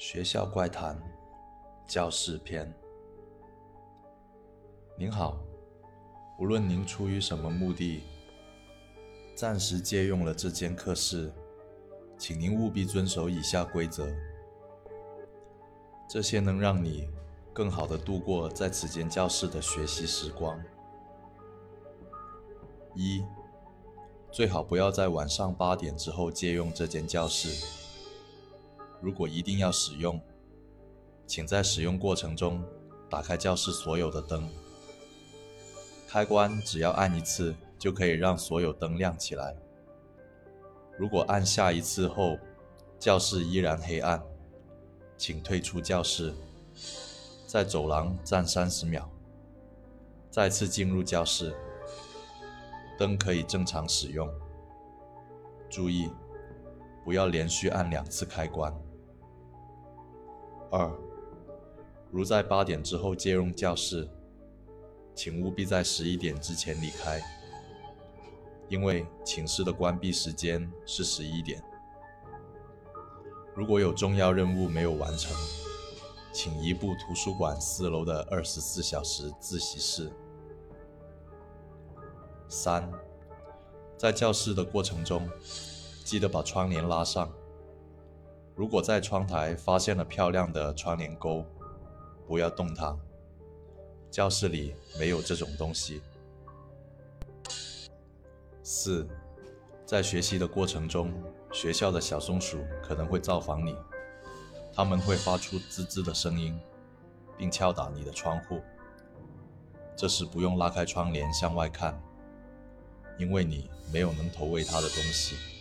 学校怪谈，教室篇。您好，无论您出于什么目的，暂时借用了这间课室，请您务必遵守以下规则。这些能让你更好的度过在此间教室的学习时光。一，最好不要在晚上八点之后借用这间教室。如果一定要使用，请在使用过程中打开教室所有的灯。开关只要按一次就可以让所有灯亮起来。如果按下一次后，教室依然黑暗，请退出教室，在走廊站三十秒，再次进入教室，灯可以正常使用。注意，不要连续按两次开关。二，如在八点之后借用教室，请务必在十一点之前离开，因为寝室的关闭时间是十一点。如果有重要任务没有完成，请移步图书馆四楼的二十四小时自习室。三，在教室的过程中，记得把窗帘拉上。如果在窗台发现了漂亮的窗帘钩，不要动它。教室里没有这种东西。四，在学习的过程中，学校的小松鼠可能会造访你，它们会发出滋滋的声音，并敲打你的窗户。这时不用拉开窗帘向外看，因为你没有能投喂它的东西。